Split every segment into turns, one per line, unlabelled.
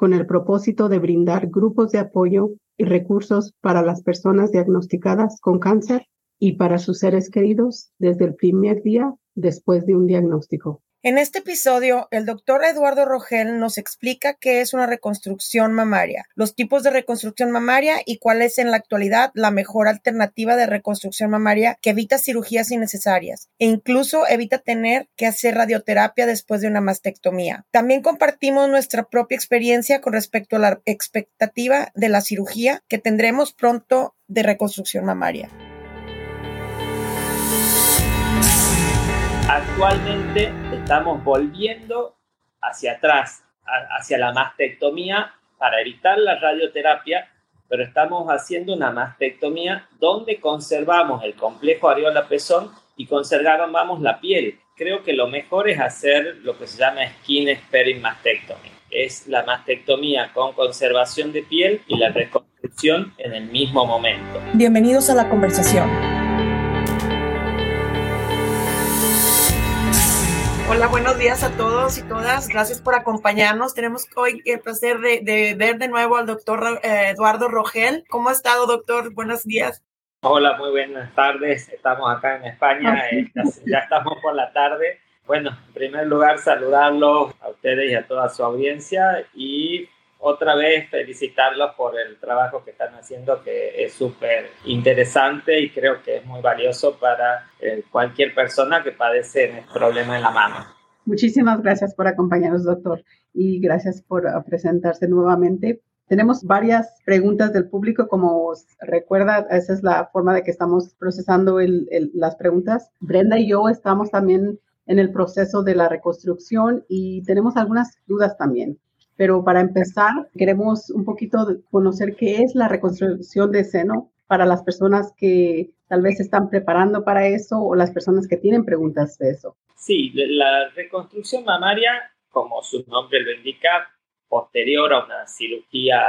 con el propósito de brindar grupos de apoyo y recursos para las personas diagnosticadas con cáncer y para sus seres queridos desde el primer día después de un diagnóstico.
En este episodio, el doctor Eduardo Rogel nos explica qué es una reconstrucción mamaria, los tipos de reconstrucción mamaria y cuál es en la actualidad la mejor alternativa de reconstrucción mamaria que evita cirugías innecesarias e incluso evita tener que hacer radioterapia después de una mastectomía. También compartimos nuestra propia experiencia con respecto a la expectativa de la cirugía que tendremos pronto de reconstrucción mamaria.
Actualmente estamos volviendo hacia atrás, hacia la mastectomía para evitar la radioterapia, pero estamos haciendo una mastectomía donde conservamos el complejo areola-pezón y conservamos la piel. Creo que lo mejor es hacer lo que se llama skin sparing mastectomy. Es la mastectomía con conservación de piel y la reconstrucción en el mismo momento.
Bienvenidos a la conversación. Hola, buenos días a todos y todas. Gracias por acompañarnos. Tenemos hoy el placer de, ver de nuevo al doctor eh, Eduardo Rogel. ¿Cómo ha estado, doctor? Buenos días.
Hola, muy buenas tardes. Estamos acá en España. Eh, ya, estamos por la tarde. Bueno, en primer lugar, saludarlos a ustedes y a toda su audiencia y otra vez felicitarlos por el trabajo que están haciendo, que es súper interesante y creo que es muy valioso para eh, cualquier persona que padece el problema en la mano.
Muchísimas gracias por acompañarnos, doctor, y gracias por ah, presentarse nuevamente. Tenemos varias preguntas del público, como recuerda, esa es la forma de que estamos procesando las preguntas. Brenda y yo estamos también en el proceso de la reconstrucción y tenemos algunas dudas también. Pero para empezar, queremos un poquito conocer qué es la reconstrucción de seno para las personas que tal vez se están preparando para eso o las personas que tienen preguntas de eso.
Sí, la reconstrucción mamaria, como su nombre lo indica, posterior a una cirugía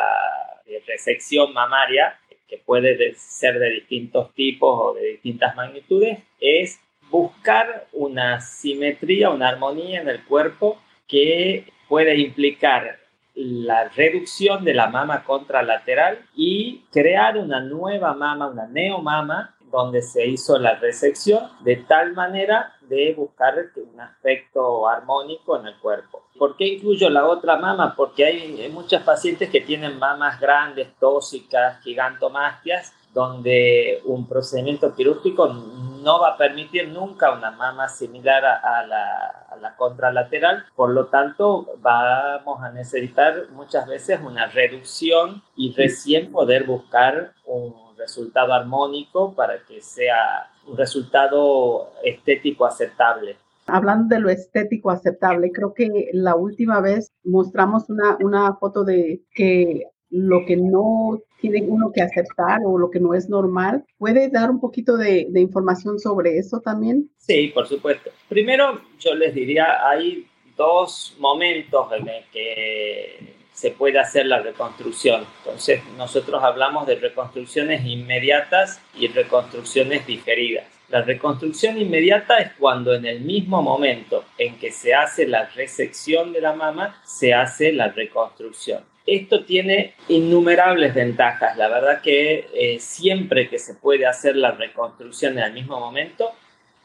de resección mamaria, que puede ser de distintos tipos o de distintas magnitudes, es buscar una simetría, una armonía en el cuerpo que puede implicar la reducción de la mama contralateral y crear una nueva mama, una neomama, donde se hizo la resección de tal manera de buscar un aspecto armónico en el cuerpo. ¿Por qué incluyo la otra mama? Porque hay, muchas pacientes que tienen mamas grandes, tóxicas, gigantomastias, donde un procedimiento quirúrgico va a permitir nunca una mama similar a, la, contralateral, por lo tanto vamos a necesitar muchas veces una reducción y recién poder buscar un resultado armónico para que sea un resultado estético aceptable.
Hablando de lo estético aceptable, creo que la última vez mostramos una foto de que lo que no tiene uno que aceptar o lo que no es normal. ¿Puede dar un poquito de, información sobre eso también?
Sí, por supuesto. Primero, yo les diría, hay dos momentos en los que se puede hacer la reconstrucción. Entonces, nosotros hablamos de reconstrucciones inmediatas y reconstrucciones diferidas. La reconstrucción inmediata es cuando en el mismo momento en que se hace la resección de la mama, se hace la reconstrucción. Esto tiene innumerables ventajas. La verdad que eh, siempre que se puede hacer la reconstrucción en el mismo momento,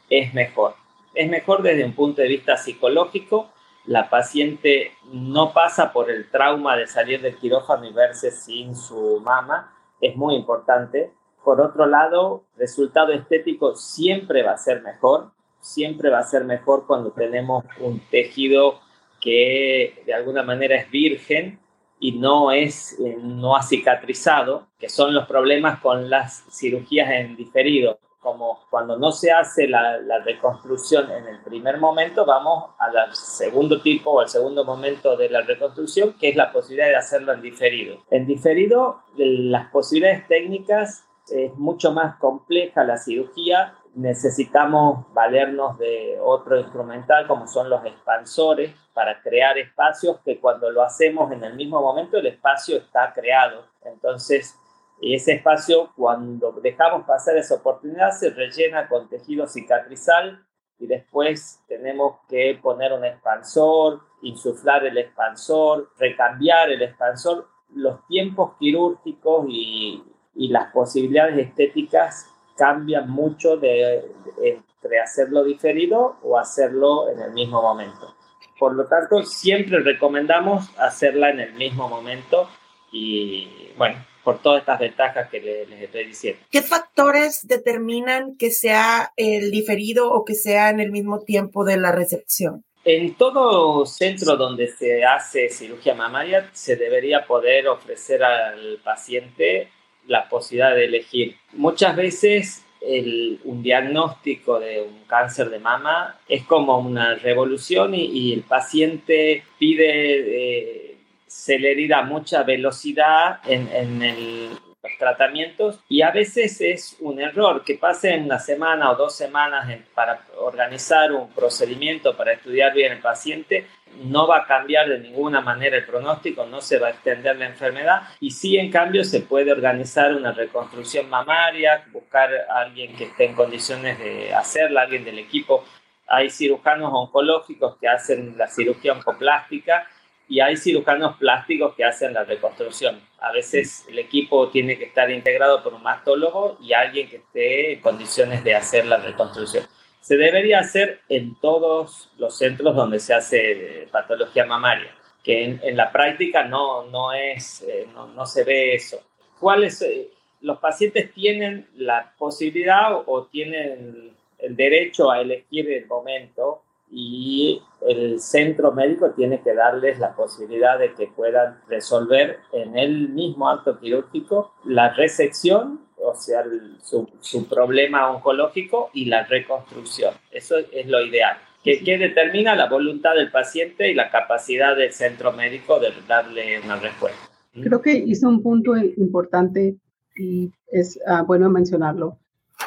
es mejor. Es mejor desde un punto de vista psicológico. La paciente no pasa por el trauma de salir del quirófano y verse sin su mama. Es muy importante. Por otro lado, resultado estético siempre va a ser mejor. Siempre va a ser mejor cuando tenemos un tejido que de alguna manera es virgen y no es eh, no ha cicatrizado, que son los problemas con las cirugías en diferido. como cuando no se hace la, reconstrucción en el primer momento, vamos al segundo tipo o al segundo momento de la reconstrucción, que es la posibilidad de hacerlo en diferido. En diferido, las posibilidades técnicas es mucho más compleja la cirugía. Necesitamos valernos de otro instrumental como son los expansores para crear espacios que cuando lo hacemos en el mismo momento el espacio está creado. Entonces ese espacio, cuando dejamos pasar esa oportunidad, se rellena con tejido cicatrizal y después tenemos que poner un expansor, insuflar el expansor, recambiar el expansor. Los tiempos quirúrgicos y, y las posibilidades estéticas cambian mucho de, entre hacerlo diferido o hacerlo en el mismo momento. Por lo tanto, siempre recomendamos hacerla en el mismo momento y bueno, por todas estas ventajas que les, estoy diciendo.
¿Qué factores determinan que sea el diferido o que sea en el mismo tiempo de la recepción?
En todo centro donde se hace cirugía mamaria se debería poder ofrecer al paciente la posibilidad de elegir. Muchas veces un diagnóstico de un cáncer de mama es como una revolución y, el paciente pide... Eh, celeridad, mucha velocidad en, en tratamientos y a veces es un error que pase una semana o dos semanas para organizar un procedimiento para estudiar bien el paciente no va a cambiar de ninguna manera el pronóstico, no se va a extender la enfermedad y sí en cambio se puede organizar una reconstrucción mamaria, buscar a alguien que esté en condiciones de hacerla, alguien del equipo. Hay cirujanos oncológicos que hacen la cirugía oncoplástica y hay cirujanos plásticos que hacen la reconstrucción. A veces el equipo tiene que estar integrado por un mastólogo y alguien que esté en condiciones de hacer la reconstrucción. Se debería hacer en todos los centros donde se hace eh, patología mamaria, que en, la práctica no, no, es, eh, no, se ve eso. ¿Cuáles, eh, los pacientes tienen la posibilidad o tienen el derecho a elegir el momento y el centro médico tiene que darles la posibilidad de que puedan resolver en el mismo acto quirúrgico la resección, o sea, su, su, problema oncológico y la reconstrucción. Eso es lo ideal. Que, que, determina la voluntad del paciente y la capacidad del centro médico de darle una respuesta.
Creo que hizo un punto importante y es ah, bueno mencionarlo,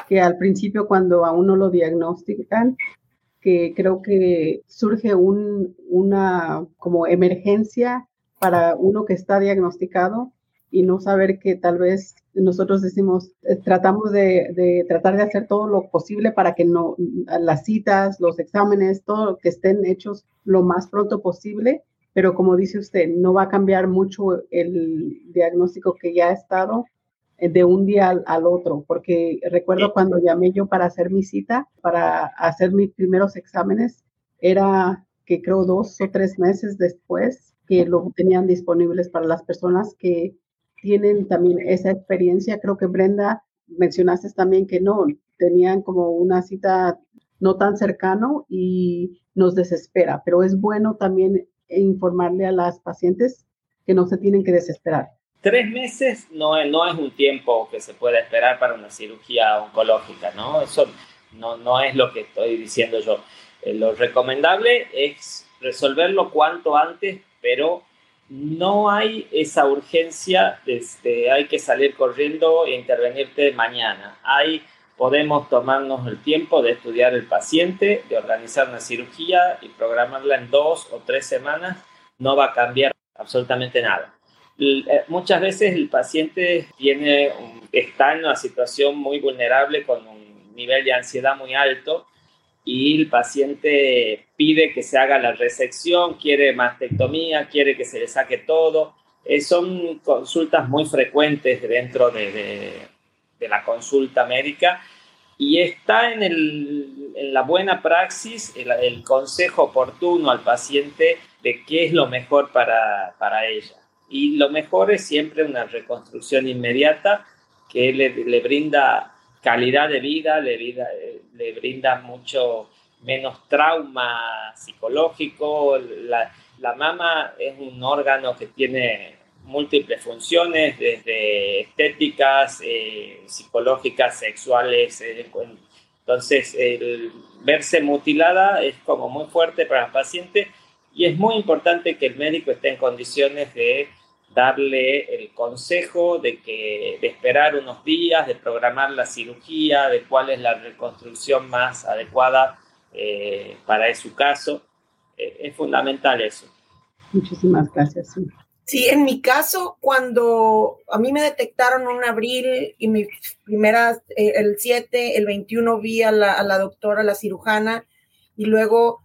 que al principio cuando a uno lo diagnostican, que creo que surge un, una como emergencia para uno que está diagnosticado y no saber que tal vez nosotros decimos, eh, tratamos de, de, tratar de hacer todo lo posible para que no, las citas, los exámenes, todo que estén hechos lo más pronto posible, pero como dice usted, no va a cambiar mucho el diagnóstico que ya ha estado de un día al, otro, porque recuerdo cuando llamé yo para hacer mi cita, para hacer mis primeros exámenes, era que creo dos o tres meses después que lo tenían disponibles para las personas que tienen también esa experiencia. Creo que Brenda mencionaste también que no, tenían como una cita no tan cercano y nos desespera, pero es bueno también informarle a las pacientes que no se tienen que desesperar
Tres meses no, no es un tiempo que se pueda esperar para una cirugía oncológica, ¿no? Eso no, no es lo que estoy diciendo yo. Eh, lo recomendable es resolverlo cuanto antes, pero no hay esa urgencia de, este, hay que salir corriendo e intervenirte mañana. Hay, podemos tomarnos el tiempo de estudiar el paciente, de organizar una cirugía y programarla en dos o tres semanas. No va a cambiar absolutamente nada. Eh, muchas veces el paciente tiene, está en una situación muy vulnerable con un nivel de ansiedad muy alto y el paciente pide que se haga la resección, quiere mastectomía, quiere que se le saque todo. Eh, son consultas muy frecuentes dentro de, de, la consulta médica y está en, el, en la buena praxis el, el, consejo oportuno al paciente de qué es lo mejor para, para ella. Y lo mejor es siempre una reconstrucción inmediata que le, brinda calidad de vida, le, vida, le brinda mucho menos trauma psicológico. La, la, mama es un órgano que tiene múltiples funciones, desde estéticas, eh, psicológicas, sexuales. Eh, entonces, el verse mutilada es como muy fuerte para el paciente y es muy importante que el médico esté en condiciones de darle el consejo de que de esperar unos días, de programar la cirugía, de cuál es la reconstrucción más adecuada eh, para su caso. es fundamental eso.
Muchísimas gracias.
Sí. en mi caso, cuando a mí me detectaron en abril y mi primera, eh, el 7, el 21 vi a la, a la doctora, la cirujana, y luego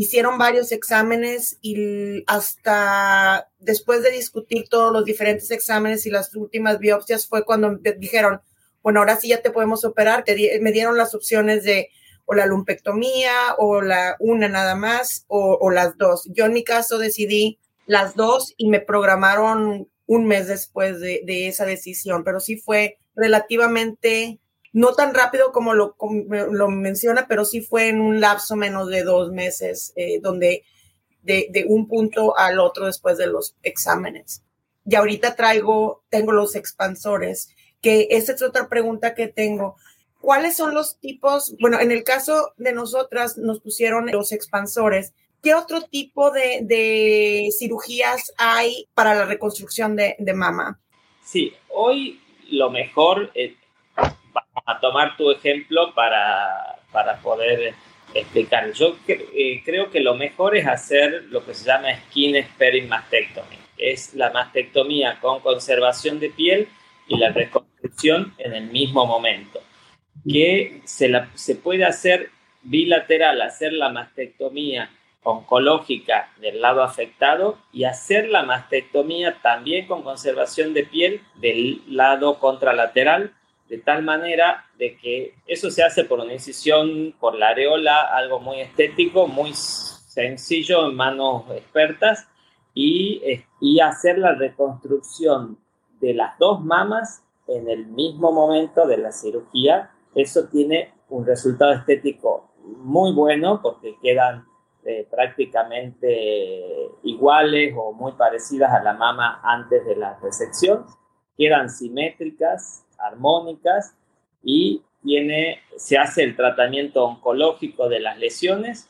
hicieron varios exámenes y hasta después de discutir todos los diferentes exámenes y las últimas biopsias fue cuando dijeron, bueno, ahora sí ya te podemos operar. Te me dieron las opciones de o la lumpectomía o la una nada más o, las dos. Yo en mi caso decidí las dos y me programaron un mes después de, esa decisión, pero sí fue relativamente, no tan rápido como lo, lo menciona, pero sí fue en un lapso menos de dos meses, eh, donde de, un punto al otro después de los exámenes. Y ahorita traigo, tengo los expansores, que esa es otra pregunta que tengo. ¿Cuáles son los tipos? Bueno, en el caso de nosotras nos pusieron los expansores. ¿Qué otro tipo de, cirugías hay para la reconstrucción de, mama?
Sí, hoy lo mejor, vamos a tomar tu ejemplo para, para poder explicar. Yo eh, creo que lo mejor es hacer lo que se llama skin sparing mastectomy. Es la mastectomía con conservación de piel y la reconstrucción en el mismo momento que se, la, se puede hacer bilateral, hacer la mastectomía oncológica del lado afectado y hacer la mastectomía también con conservación de piel del lado contralateral, de tal manera de que eso se hace por una incisión por la areola, algo muy estético, muy sencillo en manos expertas, y, y hacer la reconstrucción de las dos mamas en el mismo momento de la cirugía. Eso tiene un resultado estético muy bueno porque quedan eh, prácticamente iguales o muy parecidas a la mama antes de la resección, quedan simétricas, armónicas y tiene, se hace el tratamiento oncológico de las lesiones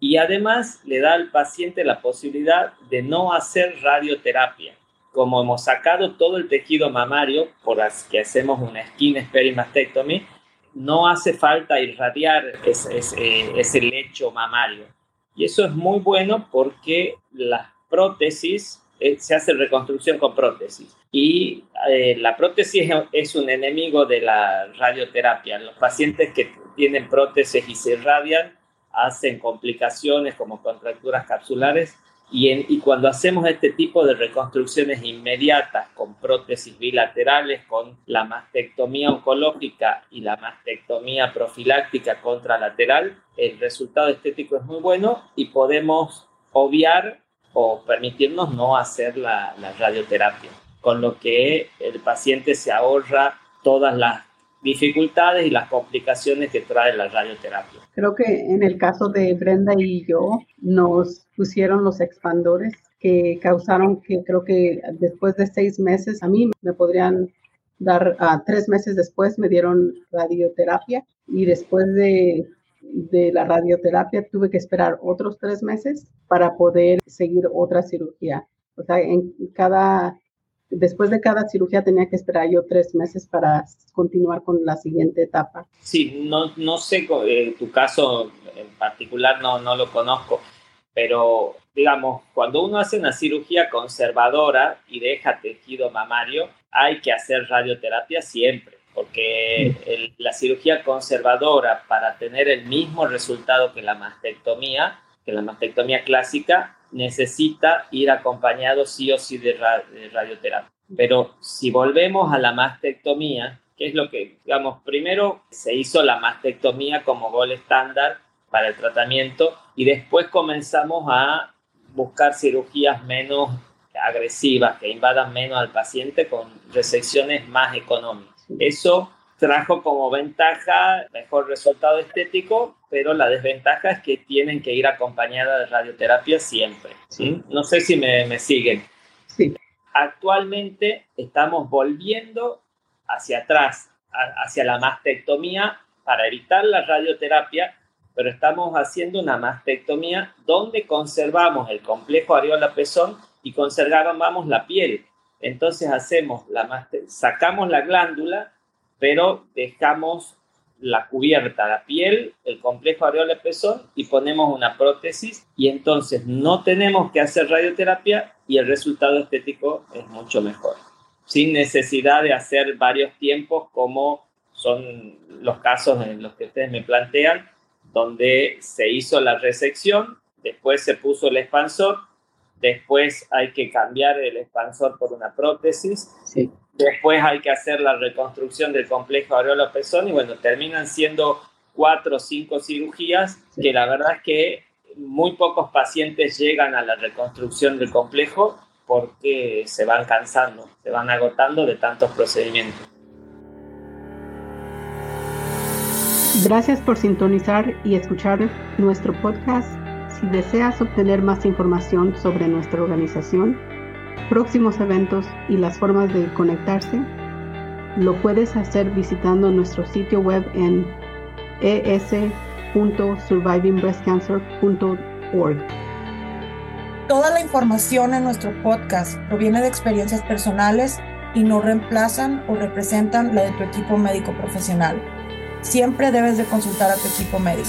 y además le da al paciente la posibilidad de no hacer radioterapia. Como hemos sacado todo el tejido mamario, por las que hacemos una skin mastectomy, no hace falta irradiar ese, ese, lecho mamario. Y eso es muy bueno porque las prótesis, eh, se hace reconstrucción con prótesis. Y eh, la prótesis es un enemigo de la radioterapia. Los pacientes que tienen prótesis y se irradian hacen complicaciones como contracturas capsulares y, cuando hacemos este tipo de reconstrucciones inmediatas con prótesis bilaterales, con la mastectomía oncológica y la mastectomía profiláctica contralateral, el resultado estético es muy bueno y podemos obviar o permitirnos no hacer la radioterapia, con lo que el paciente se ahorra todas las dificultades y las complicaciones que trae la radioterapia.
Creo que en el caso de Brenda y yo nos pusieron los expandores que causaron que creo que después de seis meses a mí me podrían dar, a tres meses después me dieron radioterapia y después de, de la radioterapia tuve que esperar otros tres meses para poder seguir otra cirugía. O sea, en cada después de cada cirugía tenía que esperar yo tres meses para continuar con la siguiente etapa.
Sí, no, no sé, eh, tu caso en particular no, no lo conozco, pero digamos, cuando uno hace una cirugía conservadora y deja tejido mamario, hay que hacer radioterapia siempre, porque mm. la cirugía conservadora para tener el mismo resultado que la mastectomía, que la mastectomía clásica, necesita ir acompañado sí o sí de, radioterapia. Pero si volvemos a la mastectomía, que es lo que, digamos, primero se hizo la mastectomía como gol estándar para el tratamiento y después comenzamos a buscar cirugías menos agresivas, que invadan menos al paciente con resecciones más económicas. Eso trajo como ventaja mejor resultado estético, pero la desventaja es que tienen que ir acompañada de radioterapia siempre. ¿sí? No sé si me, me siguen.
Sí.
actualmente estamos volviendo hacia atrás, hacia la mastectomía para evitar la radioterapia, pero estamos haciendo una mastectomía donde conservamos el complejo areola-pezón y conservamos la piel. Entonces hacemos la sacamos la glándula, pero dejamos la cubierta, la piel, el complejo areola-pezón y ponemos una prótesis. Y entonces no tenemos que hacer radioterapia y el resultado estético es mucho mejor, sin necesidad de hacer varios tiempos como son los casos en los que ustedes me plantean, donde se hizo la resección, después se puso el expansor, después hay que cambiar el expansor por una prótesis, después hay que hacer la reconstrucción del complejo areola-pezón y bueno, terminan siendo cuatro o cinco cirugías que la verdad es que muy pocos pacientes llegan a la reconstrucción del complejo porque se van cansando, se van agotando de tantos procedimientos.
Gracias por sintonizar y escuchar nuestro podcast. Si deseas obtener más información sobre nuestra organización, próximos eventos y las formas de conectarse, lo puedes hacer visitando nuestro sitio web en es.survivingbreastcancer.org.
Toda la información en nuestro podcast proviene de experiencias personales y no reemplazan o representan la de tu equipo médico profesional siempre debes de consultar a tu equipo médico.